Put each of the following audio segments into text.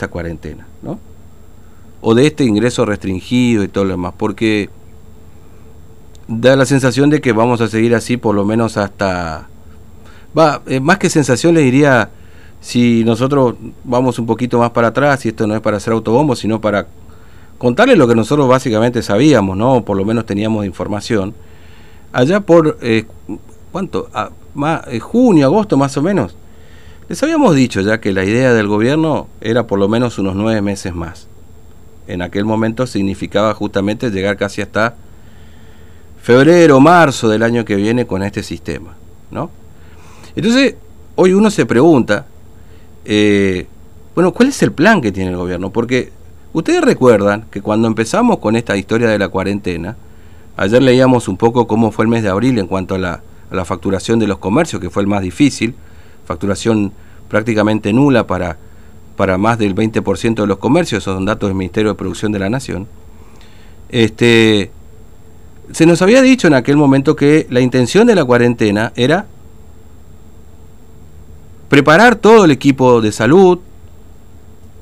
esta cuarentena, ¿no? O de este ingreso restringido y todo lo demás, porque da la sensación de que vamos a seguir así por lo menos hasta... Va, eh, más que sensación le diría, si nosotros vamos un poquito más para atrás, y esto no es para hacer autobombo, sino para contarle lo que nosotros básicamente sabíamos, ¿no? O por lo menos teníamos información. Allá por, eh, ¿cuánto? Ah, eh, junio, agosto más o menos les habíamos dicho ya que la idea del gobierno era por lo menos unos nueve meses más. En aquel momento significaba justamente llegar casi hasta febrero, marzo del año que viene con este sistema. ¿no? Entonces, hoy uno se pregunta, eh, bueno, ¿cuál es el plan que tiene el gobierno? Porque ustedes recuerdan que cuando empezamos con esta historia de la cuarentena, ayer leíamos un poco cómo fue el mes de abril en cuanto a la facturación de los comercios, que fue el más difícil, facturación prácticamente nula para, para más del 20% de los comercios, esos son datos del Ministerio de Producción de la Nación. Este, se nos había dicho en aquel momento que la intención de la cuarentena era preparar todo el equipo de salud,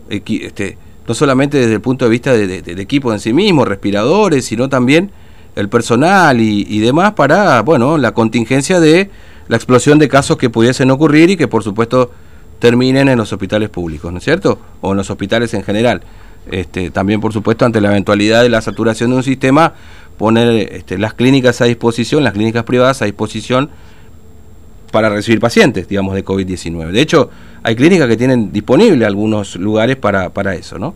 este, no solamente desde el punto de vista del equipo en sí mismo, respiradores, sino también el personal y, y demás para, bueno, la contingencia de la explosión de casos que pudiesen ocurrir y que por supuesto terminen en los hospitales públicos, ¿no es cierto? O en los hospitales en general. Este, también, por supuesto, ante la eventualidad de la saturación de un sistema, poner este, las clínicas a disposición, las clínicas privadas a disposición para recibir pacientes, digamos, de COVID-19. De hecho, hay clínicas que tienen disponible algunos lugares para, para eso, ¿no?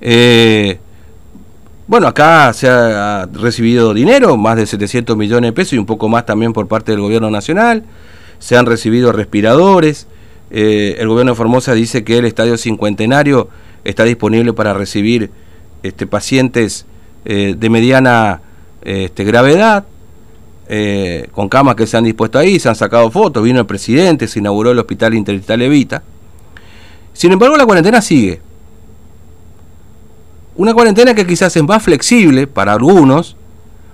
Eh, bueno, acá se ha recibido dinero, más de 700 millones de pesos y un poco más también por parte del gobierno nacional. Se han recibido respiradores. Eh, el gobierno de Formosa dice que el estadio cincuentenario está disponible para recibir este, pacientes eh, de mediana este, gravedad, eh, con camas que se han dispuesto ahí, se han sacado fotos, vino el presidente, se inauguró el hospital Interdigital Evita. Sin embargo, la cuarentena sigue. Una cuarentena que quizás es más flexible para algunos,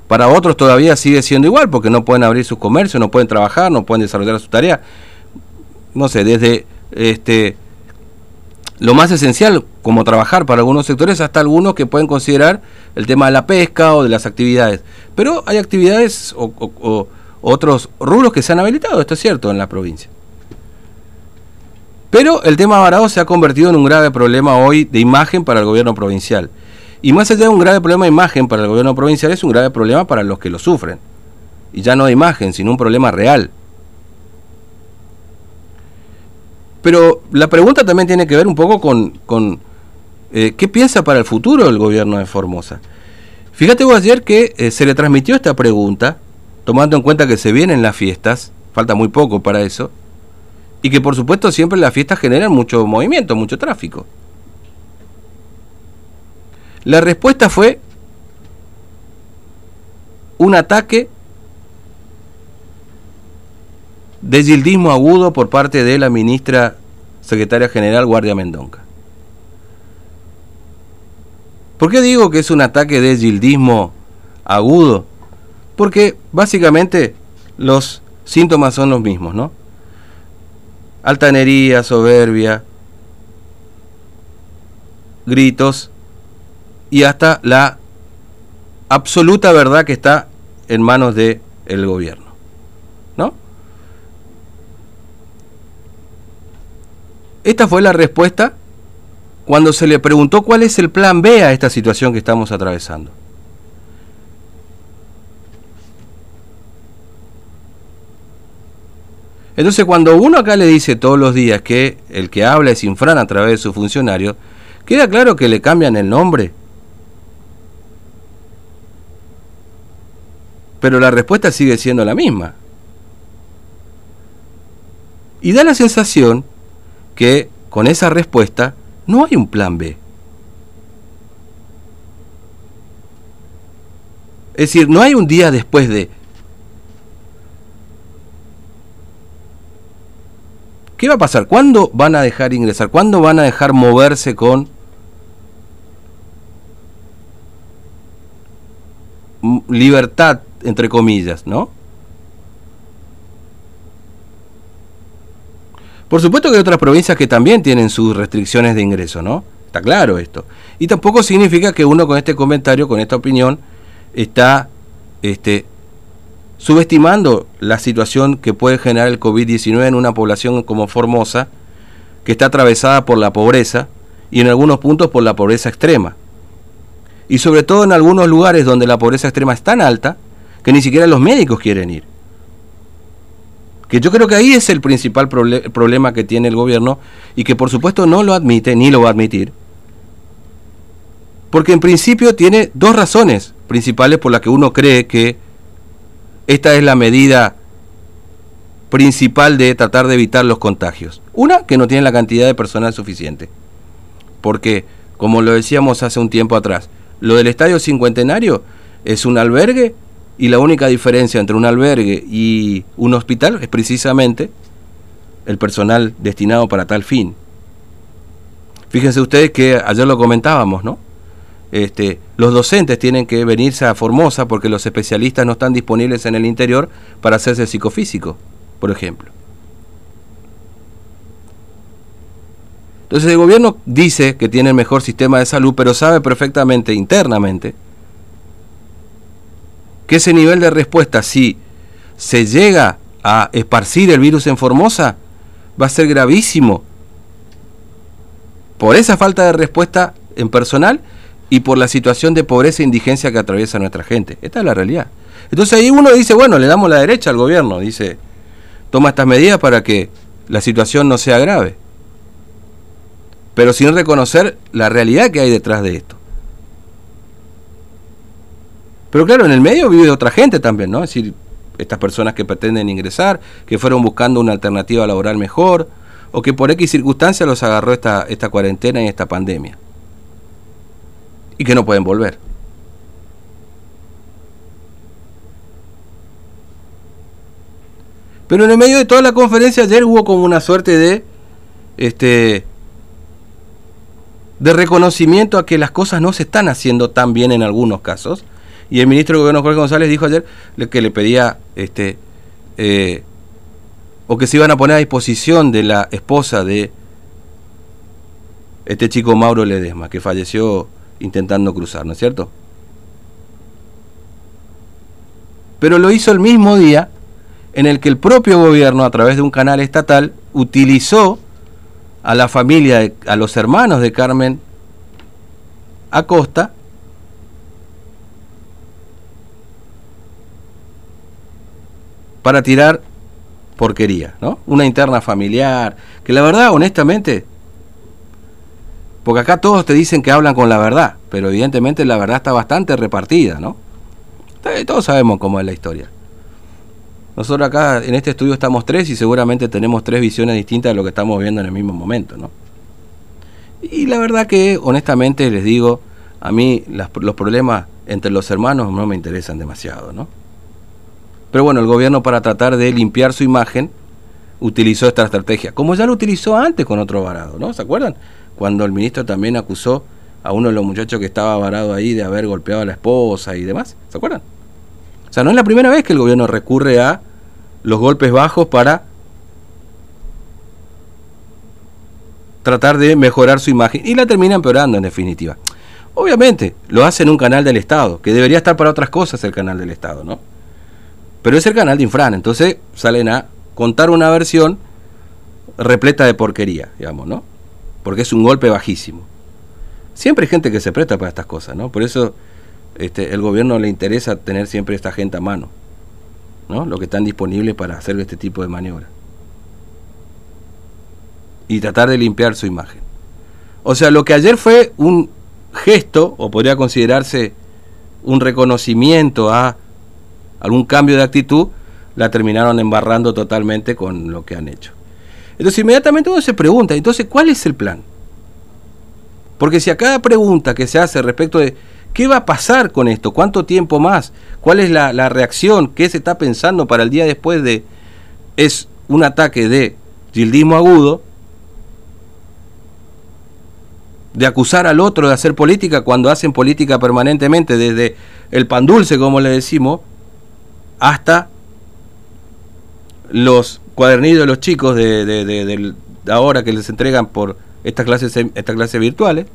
para otros todavía sigue siendo igual, porque no pueden abrir sus comercios, no pueden trabajar, no pueden desarrollar su tarea. No sé, desde este lo más esencial, como trabajar para algunos sectores, hasta algunos que pueden considerar el tema de la pesca o de las actividades. Pero hay actividades o, otros rubros que se han habilitado, esto es cierto, en la provincia. Pero el tema varado se ha convertido en un grave problema hoy de imagen para el gobierno provincial. Y más allá de un grave problema de imagen para el gobierno provincial, es un grave problema para los que lo sufren. Y ya no de imagen, sino un problema real. Pero la pregunta también tiene que ver un poco con, eh, qué piensa para el futuro el gobierno de Formosa. Fíjate vos ayer que eh, se le transmitió esta pregunta, tomando en cuenta que se vienen las fiestas, falta muy poco para eso, y que por supuesto siempre las fiestas generan mucho movimiento, mucho tráfico. La respuesta fue un ataque de gildismo agudo por parte de la ministra secretaria general Guardia Mendonca. ¿Por qué digo que es un ataque de gildismo agudo? Porque básicamente los síntomas son los mismos, ¿no? Altanería, soberbia, gritos y hasta la absoluta verdad que está en manos del el gobierno. ¿No? Esta fue la respuesta cuando se le preguntó cuál es el plan B a esta situación que estamos atravesando. Entonces cuando uno acá le dice todos los días que el que habla es Infran a través de su funcionario, queda claro que le cambian el nombre. Pero la respuesta sigue siendo la misma. Y da la sensación que con esa respuesta no hay un plan B. Es decir, no hay un día después de ¿Qué va a pasar? ¿Cuándo van a dejar ingresar? ¿Cuándo van a dejar moverse con libertad, entre comillas, ¿no? Por supuesto que hay otras provincias que también tienen sus restricciones de ingreso, ¿no? Está claro esto. Y tampoco significa que uno con este comentario, con esta opinión, está este, subestimando la situación que puede generar el COVID-19 en una población como Formosa, que está atravesada por la pobreza y en algunos puntos por la pobreza extrema. Y sobre todo en algunos lugares donde la pobreza extrema es tan alta que ni siquiera los médicos quieren ir. Que yo creo que ahí es el principal problema que tiene el gobierno y que por supuesto no lo admite ni lo va a admitir. Porque en principio tiene dos razones principales por las que uno cree que esta es la medida principal de tratar de evitar los contagios. Una, que no tiene la cantidad de personal suficiente. Porque, como lo decíamos hace un tiempo atrás, lo del Estadio Cincuentenario es un albergue y la única diferencia entre un albergue y un hospital es precisamente el personal destinado para tal fin. Fíjense ustedes que ayer lo comentábamos, ¿no? Este, los docentes tienen que venirse a Formosa porque los especialistas no están disponibles en el interior para hacerse psicofísico, por ejemplo. Entonces el gobierno dice que tiene el mejor sistema de salud, pero sabe perfectamente internamente que ese nivel de respuesta, si se llega a esparcir el virus en Formosa, va a ser gravísimo. Por esa falta de respuesta en personal y por la situación de pobreza e indigencia que atraviesa nuestra gente. Esta es la realidad. Entonces ahí uno dice, bueno, le damos la derecha al gobierno, dice, toma estas medidas para que la situación no sea grave pero sin reconocer la realidad que hay detrás de esto. Pero claro, en el medio vive otra gente también, ¿no? Es decir, estas personas que pretenden ingresar, que fueron buscando una alternativa laboral mejor, o que por X circunstancias los agarró esta, esta cuarentena y esta pandemia. Y que no pueden volver. Pero en el medio de toda la conferencia ayer hubo como una suerte de este de reconocimiento a que las cosas no se están haciendo tan bien en algunos casos. Y el ministro de Gobierno Jorge González dijo ayer que le pedía este eh, o que se iban a poner a disposición de la esposa de este chico Mauro Ledesma, que falleció intentando cruzar, ¿no es cierto? Pero lo hizo el mismo día en el que el propio gobierno, a través de un canal estatal, utilizó a la familia, a los hermanos de Carmen Acosta, para tirar porquería, ¿no? Una interna familiar, que la verdad, honestamente, porque acá todos te dicen que hablan con la verdad, pero evidentemente la verdad está bastante repartida, ¿no? Todos sabemos cómo es la historia. Nosotros acá en este estudio estamos tres y seguramente tenemos tres visiones distintas de lo que estamos viendo en el mismo momento, ¿no? Y la verdad que, honestamente, les digo, a mí los problemas entre los hermanos no me interesan demasiado, ¿no? Pero bueno, el gobierno para tratar de limpiar su imagen utilizó esta estrategia, como ya lo utilizó antes con otro varado, ¿no? ¿Se acuerdan? Cuando el ministro también acusó a uno de los muchachos que estaba varado ahí de haber golpeado a la esposa y demás, ¿se acuerdan? O sea, no es la primera vez que el gobierno recurre a los golpes bajos para tratar de mejorar su imagen y la termina empeorando en definitiva. Obviamente, lo hace en un canal del Estado, que debería estar para otras cosas el canal del Estado, ¿no? Pero es el canal de Infran, entonces salen a contar una versión repleta de porquería, digamos, ¿no? Porque es un golpe bajísimo. Siempre hay gente que se presta para estas cosas, ¿no? Por eso este, el gobierno le interesa tener siempre esta gente a mano, ¿no? Lo que están disponibles para hacer este tipo de maniobra. Y tratar de limpiar su imagen. O sea, lo que ayer fue un gesto, o podría considerarse un reconocimiento a algún cambio de actitud, la terminaron embarrando totalmente con lo que han hecho. Entonces inmediatamente uno se pregunta, entonces, ¿cuál es el plan? Porque si a cada pregunta que se hace respecto de ¿Qué va a pasar con esto? ¿Cuánto tiempo más? ¿Cuál es la, reacción? ¿Qué se está pensando para el día después de... Es un ataque de gildismo agudo, de acusar al otro de hacer política cuando hacen política permanentemente, desde el pan dulce, como le decimos, hasta los cuadernillos de los chicos de, de, ahora que les entregan por estas clases, estas clases virtuales.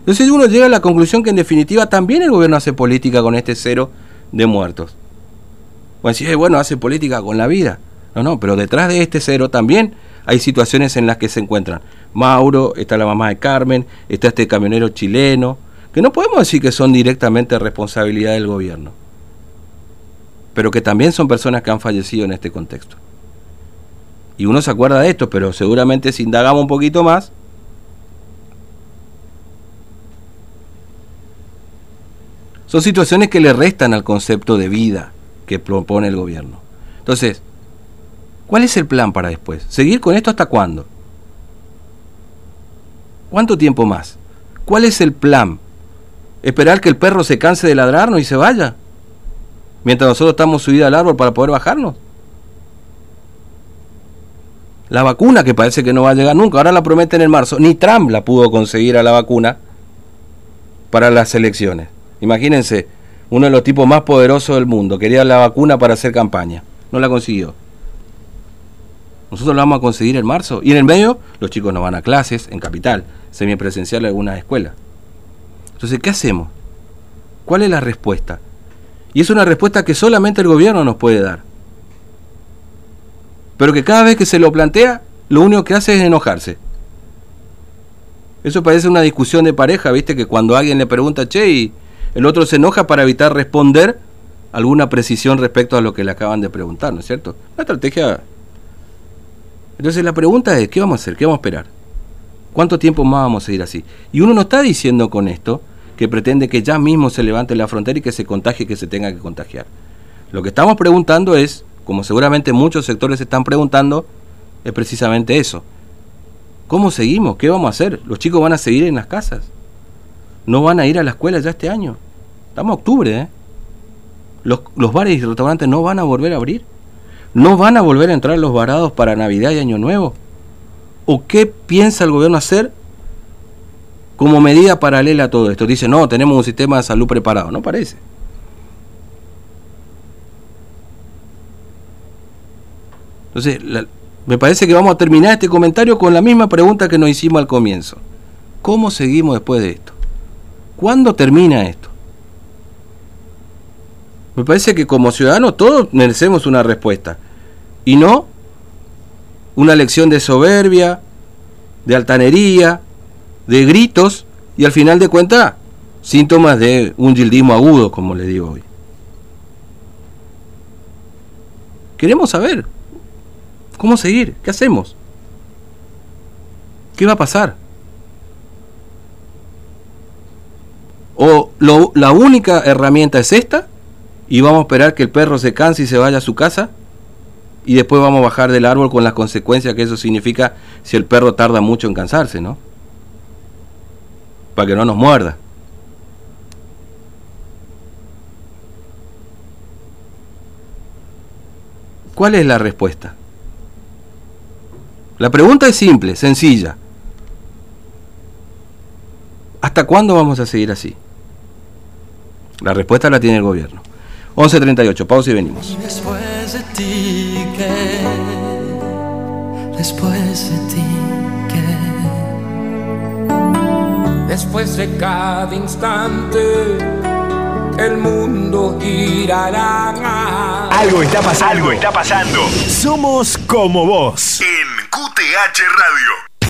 Entonces uno llega a la conclusión que en definitiva también el gobierno hace política con este cero de muertos. Bueno, si bueno, hace política con la vida. No, no, pero detrás de este cero también hay situaciones en las que se encuentran. Mauro, está la mamá de Carmen, está este camionero chileno, que no podemos decir que son directamente responsabilidad del gobierno, pero que también son personas que han fallecido en este contexto. Y uno se acuerda de esto, pero seguramente si indagamos un poquito más, son situaciones que le restan al concepto de vida que propone el gobierno. Entonces, ¿cuál es el plan para después? ¿Seguir con esto hasta cuándo? ¿Cuánto tiempo más? ¿Cuál es el plan? ¿Esperar que el perro se canse de ladrarnos y se vaya? Mientras nosotros estamos subidos al árbol para poder bajarnos. La vacuna que parece que no va a llegar nunca, ahora la prometen en marzo. Ni Trump la pudo conseguir a la vacuna para las elecciones. Imagínense, uno de los tipos más poderosos del mundo quería la vacuna para hacer campaña. No la consiguió. Nosotros la vamos a conseguir en marzo. Y en el medio, los chicos no van a clases en capital, semipresencial en algunas escuelas. Entonces, ¿qué hacemos? ¿Cuál es la respuesta? Y es una respuesta que solamente el gobierno nos puede dar pero que cada vez que se lo plantea, lo único que hace es enojarse. Eso parece una discusión de pareja, ¿viste? Que cuando alguien le pregunta, che, el otro se enoja para evitar responder alguna precisión respecto a lo que le acaban de preguntar, ¿no es cierto? La estrategia... Entonces la pregunta es, ¿qué vamos a hacer? ¿Qué vamos a esperar? ¿Cuánto tiempo más vamos a seguir así? Y uno no está diciendo con esto que pretende que ya mismo se levante la frontera y que se contagie que se tenga que contagiar. Lo que estamos preguntando es como seguramente muchos sectores se están preguntando, es precisamente eso. ¿Cómo seguimos? ¿Qué vamos a hacer? ¿Los chicos van a seguir en las casas? ¿No van a ir a la escuela ya este año? Estamos en octubre, ¿eh? Los, los bares y restaurantes no van a volver a abrir. ¿No van a volver a entrar los varados para Navidad y Año Nuevo? ¿O qué piensa el gobierno hacer como medida paralela a todo esto? Dice, no, tenemos un sistema de salud preparado. No parece. Entonces, me parece que vamos a terminar este comentario con la misma pregunta que nos hicimos al comienzo. ¿Cómo seguimos después de esto? ¿Cuándo termina esto? Me parece que como ciudadanos todos merecemos una respuesta. Y no una lección de soberbia, de altanería, de gritos y al final de cuentas síntomas de un gildismo agudo, como le digo hoy. Queremos saber ¿Cómo seguir? ¿Qué hacemos? ¿Qué va a pasar? O la única herramienta es esta y vamos a esperar que el perro se canse y se vaya a su casa y después vamos a bajar del árbol con las consecuencias que eso significa si el perro tarda mucho en cansarse, ¿no? Para que no nos muerda. ¿Cuál es la respuesta? La pregunta es simple, sencilla. ¿Hasta cuándo vamos a seguir así? La respuesta la tiene el gobierno. 11.38, pausa y venimos. después de ti, ¿qué? Después de ti, ¿qué? Después de cada instante, el mundo girará. Algo está pasando. Algo está pasando. Somos como vos. QTH Radio.